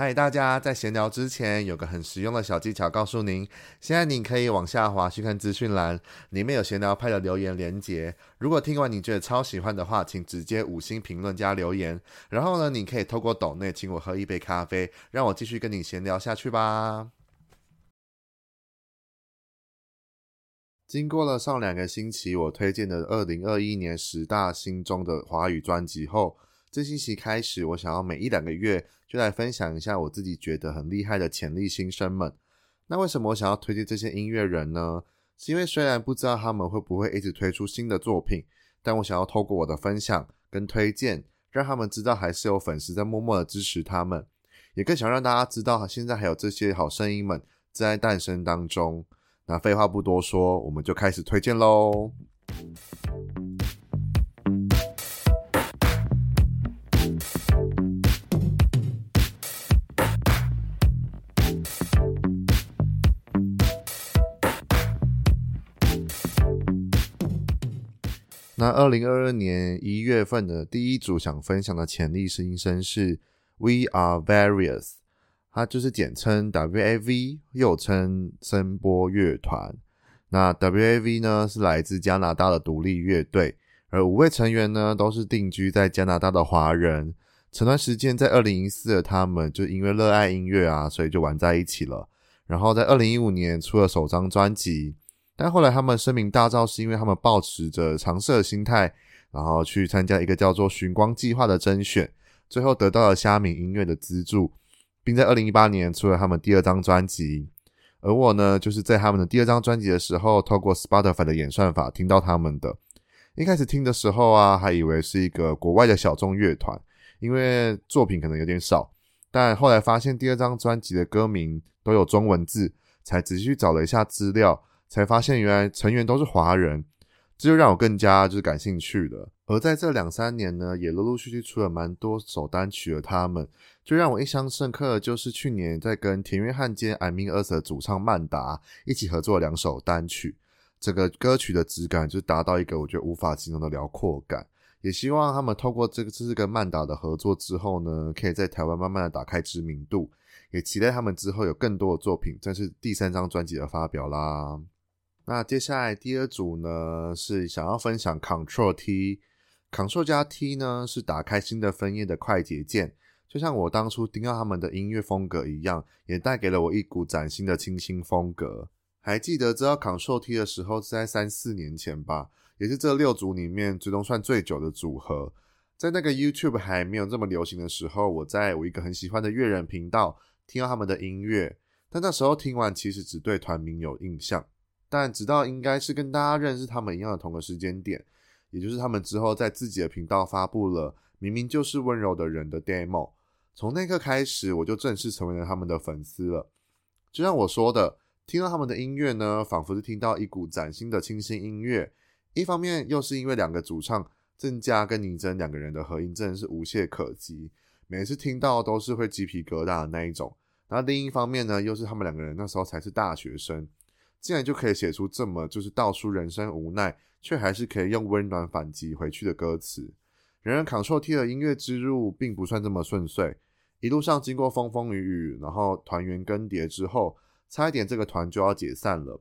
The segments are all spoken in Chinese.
嗨，大家！在闲聊之前，有个很实用的小技巧告诉您。现在你可以往下滑去看资讯栏，里面有闲聊派的留言连接。如果听完你觉得超喜欢的话，请直接五星评论加留言。然后呢，你可以透过抖内请我喝一杯咖啡，让我继续跟你闲聊下去吧。经过了上两个星期我推荐的二零二一年十大心中的华语专辑后，这星期开始，我想要每一两个月。就来分享一下我自己觉得很厉害的潜力新生们。那为什么我想要推荐这些音乐人呢？是因为虽然不知道他们会不会一直推出新的作品，但我想要透过我的分享跟推荐，让他们知道还是有粉丝在默默的支持他们，也更想让大家知道现在还有这些好声音们在诞生当中。那废话不多说，我们就开始推荐喽。那二零二二年一月份的第一组想分享的潜力新生是 We Are Various，它就是简称 WAV，又称声波乐团。那 WAV 呢是来自加拿大的独立乐队，而五位成员呢都是定居在加拿大的华人。前段时间在二零一四的他们就因为热爱音乐啊，所以就玩在一起了。然后在二零一五年出了首张专辑。但后来他们声名大噪，是因为他们抱持着尝试的心态，然后去参加一个叫做“寻光计划”的甄选，最后得到了虾米音乐的资助，并在二零一八年出了他们第二张专辑。而我呢，就是在他们的第二张专辑的时候，透过 Spotify 的演算法听到他们的。一开始听的时候啊，还以为是一个国外的小众乐团，因为作品可能有点少。但后来发现第二张专辑的歌名都有中文字，才仔细去找了一下资料。才发现原来成员都是华人，这就让我更加就是感兴趣了。而在这两三年呢，也陆陆续续出了蛮多首单曲的他们，最让我印象深刻的就是去年在跟田约翰兼 I Mean Us 的主唱曼达一起合作两首单曲，整个歌曲的质感就达到一个我觉得无法形容的辽阔感。也希望他们透过这个这次跟曼达的合作之后呢，可以在台湾慢慢的打开知名度，也期待他们之后有更多的作品，这是第三张专辑的发表啦。那接下来第二组呢，是想要分享 Control T，Control 加 T 呢是打开新的分页的快捷键，就像我当初听到他们的音乐风格一样，也带给了我一股崭新的清新风格。还记得知道 Control T 的时候是在三四年前吧，也是这六组里面最终算最久的组合。在那个 YouTube 还没有这么流行的时候，我在我一个很喜欢的乐人频道听到他们的音乐，但那时候听完其实只对团名有印象。但直到应该是跟大家认识他们一样的同个时间点，也就是他们之后在自己的频道发布了《明明就是温柔的人》的 demo，从那刻开始我就正式成为了他们的粉丝了。就像我说的，听到他们的音乐呢，仿佛是听到一股崭新的清新音乐。一方面又是因为两个主唱郑家跟倪真两个人的合音真的是无懈可击，每次听到都是会鸡皮疙瘩的那一种。那另一方面呢，又是他们两个人那时候才是大学生。竟然就可以写出这么就是道出人生无奈，却还是可以用温暖反击回去的歌词。然而，Control T 的音乐之路并不算这么顺遂，一路上经过风风雨雨，然后团员更迭之后，差一点这个团就要解散了。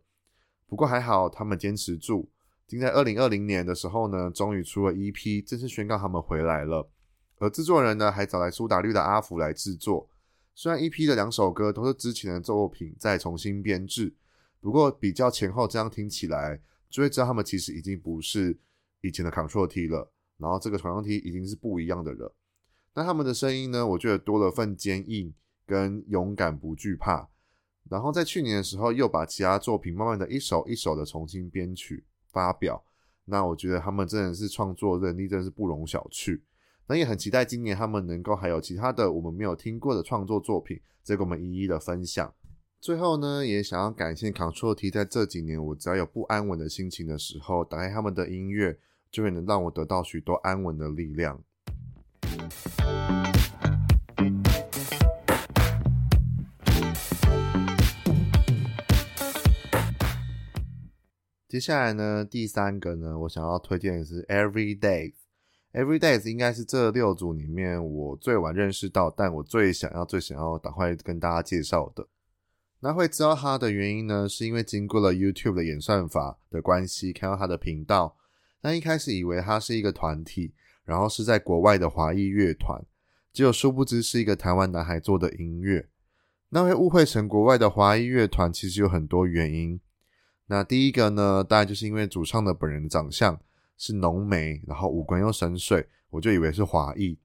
不过还好，他们坚持住，竟在二零二零年的时候呢，终于出了 EP，正式宣告他们回来了。而制作人呢，还找来苏打绿的阿福来制作。虽然 EP 的两首歌都是之前的作品再重新编制。不过比较前后，这样听起来就会知道他们其实已经不是以前的 Control T 了，然后这个 Control T 已经是不一样的了。那他们的声音呢，我觉得多了份坚硬跟勇敢，不惧怕。然后在去年的时候，又把其他作品慢慢的一首一首的重新编曲发表。那我觉得他们真的是创作能力真是不容小觑。那也很期待今年他们能够还有其他的我们没有听过的创作作品，再给我们一一的分享。最后呢，也想要感谢 Control T，在这几年我只要有不安稳的心情的时候，打开他们的音乐，就会能让我得到许多安稳的力量。接下来呢，第三个呢，我想要推荐的是 Everyday。Every Days 应该是这六组里面我最晚认识到，但我最想要、最想要赶快跟大家介绍的。那会知道他的原因呢，是因为经过了 YouTube 的演算法的关系，看到他的频道。那一开始以为他是一个团体，然后是在国外的华裔乐团，结果殊不知是一个台湾男孩做的音乐。那会误会成国外的华裔乐团，其实有很多原因。那第一个呢，当然就是因为主唱的本人长相。是浓眉，然后五官又深邃，我就以为是华裔。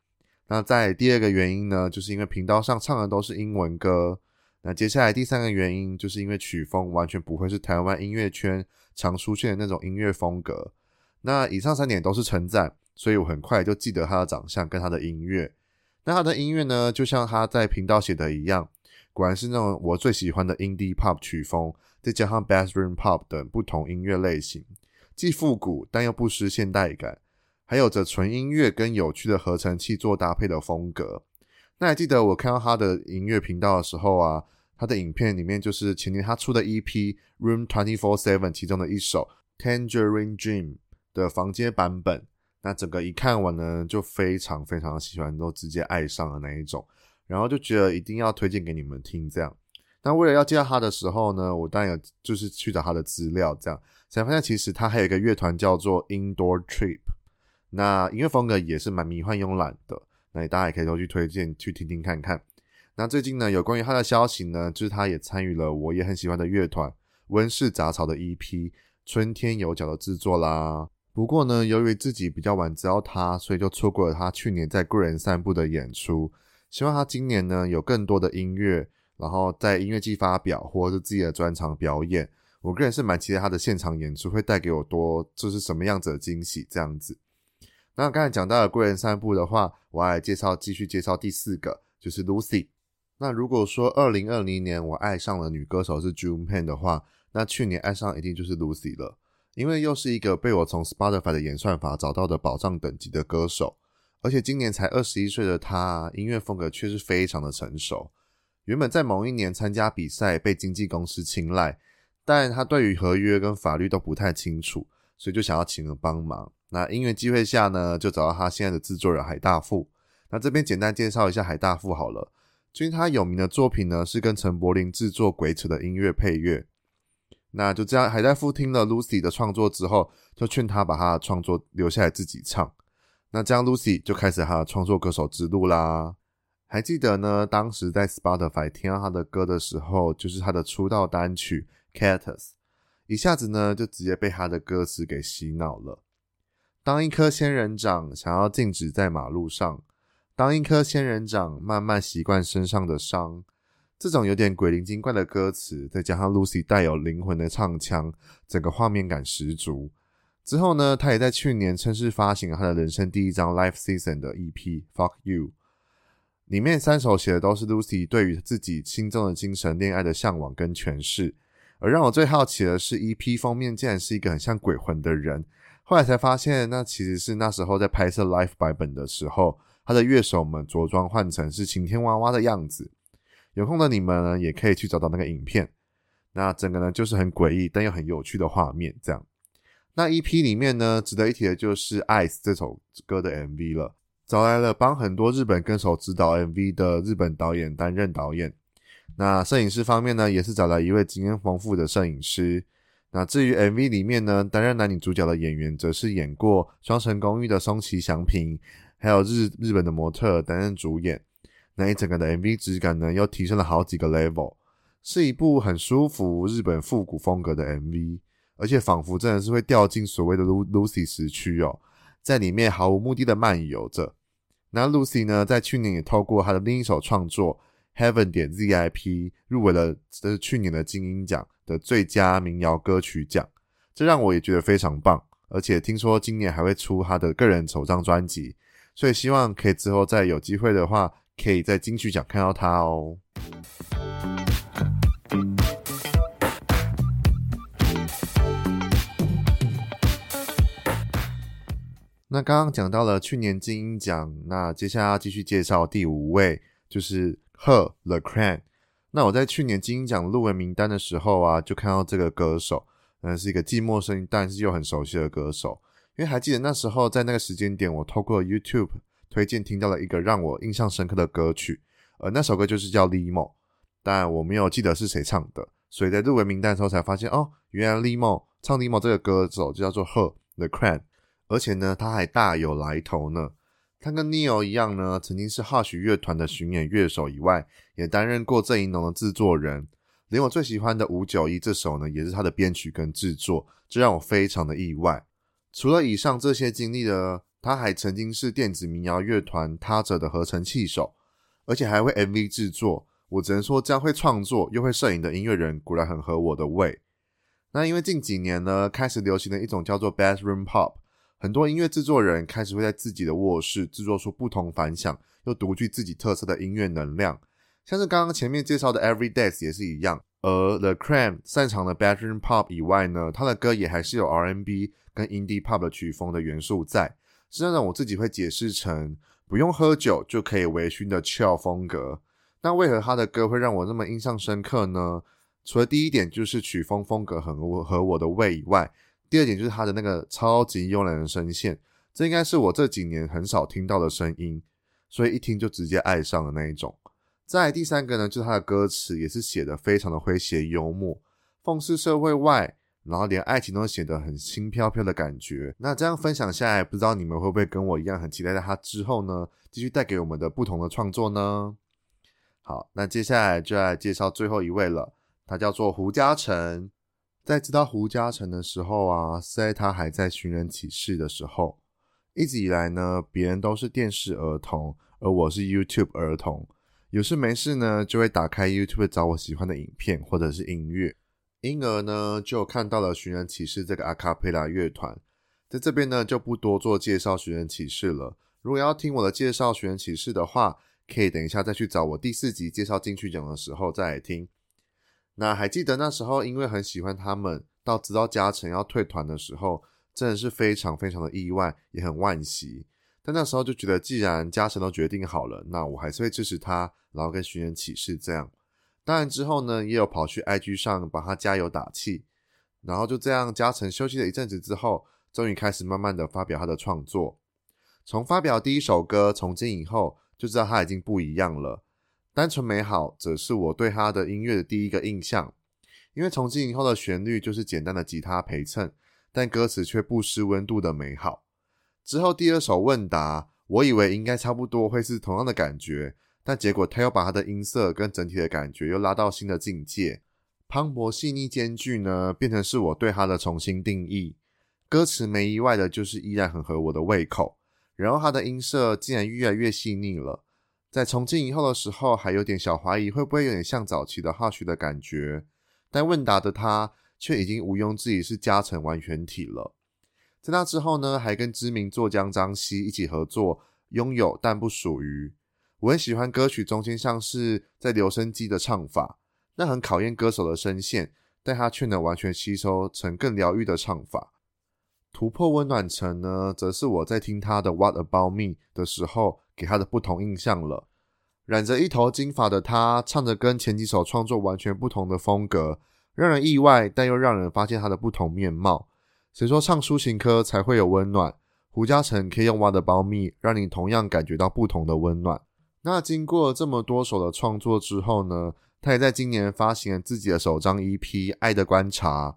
那在第二个原因呢，就是因为频道上唱的都是英文歌。那接下来第三个原因，就是因为曲风完全不会是台湾音乐圈常出现的那种音乐风格。那以上三点都是称赞，所以我很快就记得他的长相跟他的音乐。那他的音乐呢，就像他在频道写的一样，果然是那种我最喜欢的 indie pop 曲风，再加上 bathroom pop 等不同音乐类型。既复古但又不失现代感，还有着纯音乐跟有趣的合成器做搭配的风格。那还记得我看到他的音乐频道的时候啊，他的影片里面就是前年他出的 EP Room 24/7其中的一首 Tangerine Dream 的房间版本。那整个一看完呢，就非常非常喜欢，都直接爱上了那一种，然后就觉得一定要推荐给你们听这样。那为了要介绍他的时候呢，我当然有就是去找他的资料，这样才发现其实他还有一个乐团叫做 Indoor Trip，那音乐风格也是蛮迷幻慵懒的，那大家也可以都去推荐去听听看看。那最近呢，有关于他的消息呢，就是他也参与了我也很喜欢的乐团温室杂草的 EP 春天有脚的制作啦。不过呢，由于自己比较晚知道他，所以就错过了他去年在贵人散步的演出。希望他今年呢有更多的音乐。然后在音乐季发表，或者是自己的专场表演，我个人是蛮期待他的现场演出会带给我多，就是什么样子的惊喜这样子。那刚才讲到了贵人散步的话，我还来介绍继续介绍第四个，就是 Lucy。那如果说二零二零年我爱上了女歌手是 June Pan 的话，那去年爱上一定就是 Lucy 了，因为又是一个被我从 Spotify 的演算法找到的宝藏等级的歌手，而且今年才二十一岁的她，音乐风格却是非常的成熟。原本在某一年参加比赛被经纪公司青睐，但他对于合约跟法律都不太清楚，所以就想要请人帮忙。那因缘机会下呢，就找到他现在的制作人海大富。那这边简单介绍一下海大富好了，因为他有名的作品呢是跟陈柏霖制作《鬼扯》的音乐配乐。那就这样，海大夫听了 Lucy 的创作之后，就劝他把他的创作留下来自己唱。那这样 Lucy 就开始他的创作歌手之路啦。还记得呢，当时在 Spotify 听到他的歌的时候，就是他的出道单曲《Cactus》，一下子呢就直接被他的歌词给洗脑了。当一颗仙人掌想要静止在马路上，当一颗仙人掌慢慢习惯身上的伤，这种有点鬼灵精怪的歌词，再加上 Lucy 带有灵魂的唱腔，整个画面感十足。之后呢，他也在去年正式发行了他的人生第一张 Live Season 的 EP《Fuck You》。里面三首写的都是 Lucy 对于自己心中的精神恋爱的向往跟诠释，而让我最好奇的是 EP 封面竟然是一个很像鬼魂的人，后来才发现那其实是那时候在拍摄 Live 版本的时候，他的乐手们着装换成是晴天娃娃的样子。有空的你们呢，也可以去找到那个影片。那整个呢就是很诡异但又很有趣的画面，这样。那 EP 里面呢，值得一提的就是《Ice》这首歌的 MV 了。找来了帮很多日本歌手指导 MV 的日本导演担任导演。那摄影师方面呢，也是找来一位经验丰富的摄影师。那至于 MV 里面呢，担任男女主角的演员，则是演过《双城公寓》的松崎祥平，还有日日本的模特担任主演。那一整个的 MV 质感呢，又提升了好几个 level，是一部很舒服日本复古风格的 MV，而且仿佛真的是会掉进所谓的 Lucy 时区哦。在里面毫无目的的漫游着。那 Lucy 呢，在去年也透过她的另一首创作《Heaven 点 ZIP》入围了这是去年的金音奖的最佳民谣歌曲奖，这让我也觉得非常棒。而且听说今年还会出她的个人首张专辑，所以希望可以之后再有机会的话，可以在金曲奖看到他哦。那刚刚讲到了去年金音奖，那接下来要继续介绍第五位，就是 Her The Cran。那我在去年金音奖入围名单的时候啊，就看到这个歌手，嗯，是一个既陌生但是又很熟悉的歌手，因为还记得那时候在那个时间点，我透过 YouTube 推荐听到了一个让我印象深刻的歌曲，而那首歌就是叫《Limo》，但我没有记得是谁唱的，所以在入围名单的时候才发现，哦，原来 Limo 唱 Limo 这个歌手就叫做 Her The Cran，而且呢，他还大有来头呢。他跟 Neil 一样呢，曾经是 Hush 乐团的巡演乐手以外，也担任过郑宜农的制作人。连我最喜欢的《五九一》这首呢，也是他的编曲跟制作，这让我非常的意外。除了以上这些经历呢，他还曾经是电子民谣乐团他者的合成器手，而且还会 MV 制作。我只能说，这样会创作又会摄影的音乐人，果然很合我的胃。那因为近几年呢，开始流行的一种叫做 Bedroom Pop。很多音乐制作人开始会在自己的卧室制作出不同凡响又独具自己特色的音乐能量，像是刚刚前面介绍的 Everydays 也是一样。而 The Cram 擅长的 Bedroom Pop 以外呢，他的歌也还是有 R&B 跟 Indie Pop 的曲风的元素在，是那种我自己会解释成不用喝酒就可以微醺的 Chill 风格。那为何他的歌会让我那么印象深刻呢？除了第一点就是曲风风格很合我的胃以外。第二点就是他的那个超级慵懒的声线，这应该是我这几年很少听到的声音，所以一听就直接爱上的那一种。再第三个呢，就是他的歌词也是写的非常的诙谐幽默，讽刺社会外，然后连爱情都写得很轻飘飘的感觉。那这样分享下来，不知道你们会不会跟我一样很期待在他之后呢，继续带给我们的不同的创作呢？好，那接下来就来介绍最后一位了，他叫做胡嘉诚。在知道胡嘉诚的时候啊，在他还在寻人启事的时候。一直以来呢，别人都是电视儿童，而我是 YouTube 儿童。有事没事呢，就会打开 YouTube 找我喜欢的影片或者是音乐，因而呢，就看到了寻人启事这个阿卡贝拉乐团。在这边呢，就不多做介绍寻人启事了。如果要听我的介绍寻人启事的话，可以等一下再去找我第四集介绍金曲奖的时候再来听。那还记得那时候，因为很喜欢他们，到知道嘉诚要退团的时候，真的是非常非常的意外，也很惋惜。但那时候就觉得，既然嘉诚都决定好了，那我还是会支持他，然后跟寻人启事这样。当然之后呢，也有跑去 IG 上帮他加油打气。然后就这样，嘉诚休息了一阵子之后，终于开始慢慢的发表他的创作。从发表第一首歌《从今以后》，就知道他已经不一样了。单纯美好，则是我对他的音乐的第一个印象。因为从今以后的旋律就是简单的吉他陪衬，但歌词却不失温度的美好。之后第二首问答，我以为应该差不多会是同样的感觉，但结果他又把他的音色跟整体的感觉又拉到新的境界，磅礴细腻兼具呢，变成是我对他的重新定义。歌词没意外的就是依然很合我的胃口，然后他的音色竟然越来越细腻了。在从今以后的时候，还有点小怀疑会不会有点像早期的 Hush 的感觉，但问答的他却已经毋庸置疑是加成完全体了。在那之后呢，还跟知名作家张希一起合作，拥有但不属于。我很喜欢歌曲中间像是在留声机的唱法，那很考验歌手的声线，但他却能完全吸收成更疗愈的唱法。突破温暖层呢，则是我在听他的 What About Me 的时候。给他的不同印象了。染着一头金发的他，唱着跟前几首创作完全不同的风格，让人意外，但又让人发现他的不同面貌。谁说唱抒情歌才会有温暖？胡嘉诚可以用《蛙的苞蜜》让你同样感觉到不同的温暖。那经过这么多首的创作之后呢，他也在今年发行了自己的首张 EP《爱的观察》。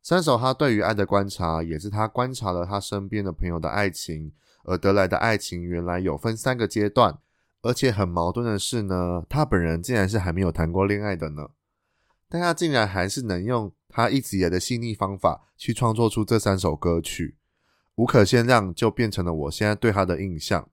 三首他对于爱的观察，也是他观察了他身边的朋友的爱情。而得来的爱情原来有分三个阶段，而且很矛盾的是呢，他本人竟然是还没有谈过恋爱的呢，但他竟然还是能用他一直以来的细腻方法去创作出这三首歌曲，无可限量，就变成了我现在对他的印象。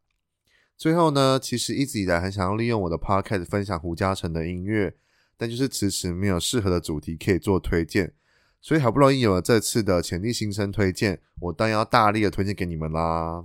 最后呢，其实一直以来很想要利用我的 podcast 分享胡嘉诚的音乐，但就是迟迟没有适合的主题可以做推荐。所以好不容易有了这次的潜力新生推荐，我当然要大力的推荐给你们啦。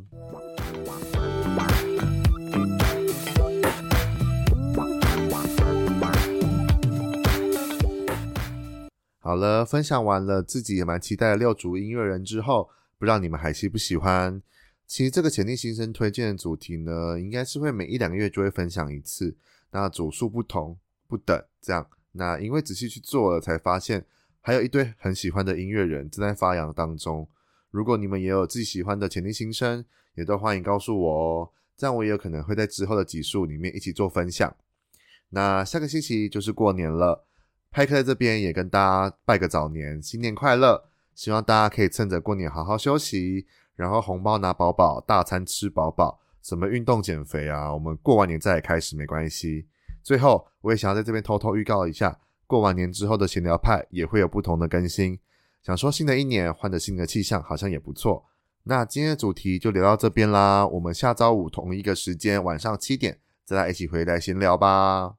好了，分享完了自己也蛮期待的六组音乐人之后，不知道你们还喜不喜欢？其实这个潜力新生推荐的主题呢，应该是会每一两个月就会分享一次，那组数不同不等这样。那因为仔细去做了，才发现。还有一堆很喜欢的音乐人正在发扬当中。如果你们也有自己喜欢的潜力新生，也都欢迎告诉我哦，这样我也有可能会在之后的集数里面一起做分享。那下个星期就是过年了，派克在这边也跟大家拜个早年，新年快乐！希望大家可以趁着过年好好休息，然后红包拿饱饱，大餐吃饱饱，什么运动减肥啊，我们过完年再开始没关系。最后，我也想要在这边偷偷预告一下，过完年之后的闲聊派也会有不同的更新。想说新的一年换着新的气象，好像也不错。那今天的主题就聊到这边啦，我们下周五同一个时间晚上七点再来一起回来闲聊吧。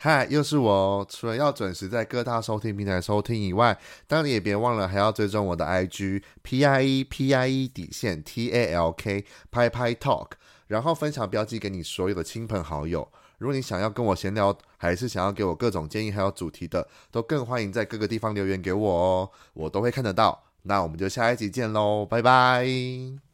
嗨，又是我哦。除了要准时在各大收听平台收听以外，当然也别忘了还要追踪我的 IG P I E P I E 底线 T A L K 拍拍 Talk，然后分享标记给你所有的亲朋好友。如果你想要跟我闲聊，还是想要给我各种建议还有主题的，都更欢迎在各个地方留言给我哦，我都会看得到。那我们就下一集见喽，拜拜。